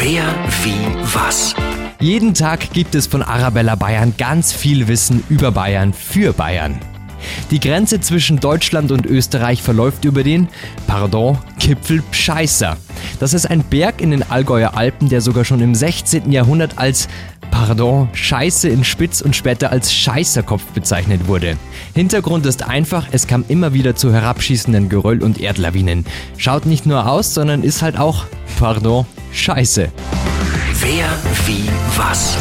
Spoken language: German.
Wer, wie, was? Jeden Tag gibt es von Arabella Bayern ganz viel Wissen über Bayern für Bayern. Die Grenze zwischen Deutschland und Österreich verläuft über den, pardon, Gipfel Pscheißer. Das ist ein Berg in den Allgäuer Alpen, der sogar schon im 16. Jahrhundert als pardon, Scheiße in Spitz und später als Scheißerkopf bezeichnet wurde. Hintergrund ist einfach, es kam immer wieder zu herabschießenden Geröll und Erdlawinen. Schaut nicht nur aus, sondern ist halt auch, pardon, Scheiße. Wer, wie, was?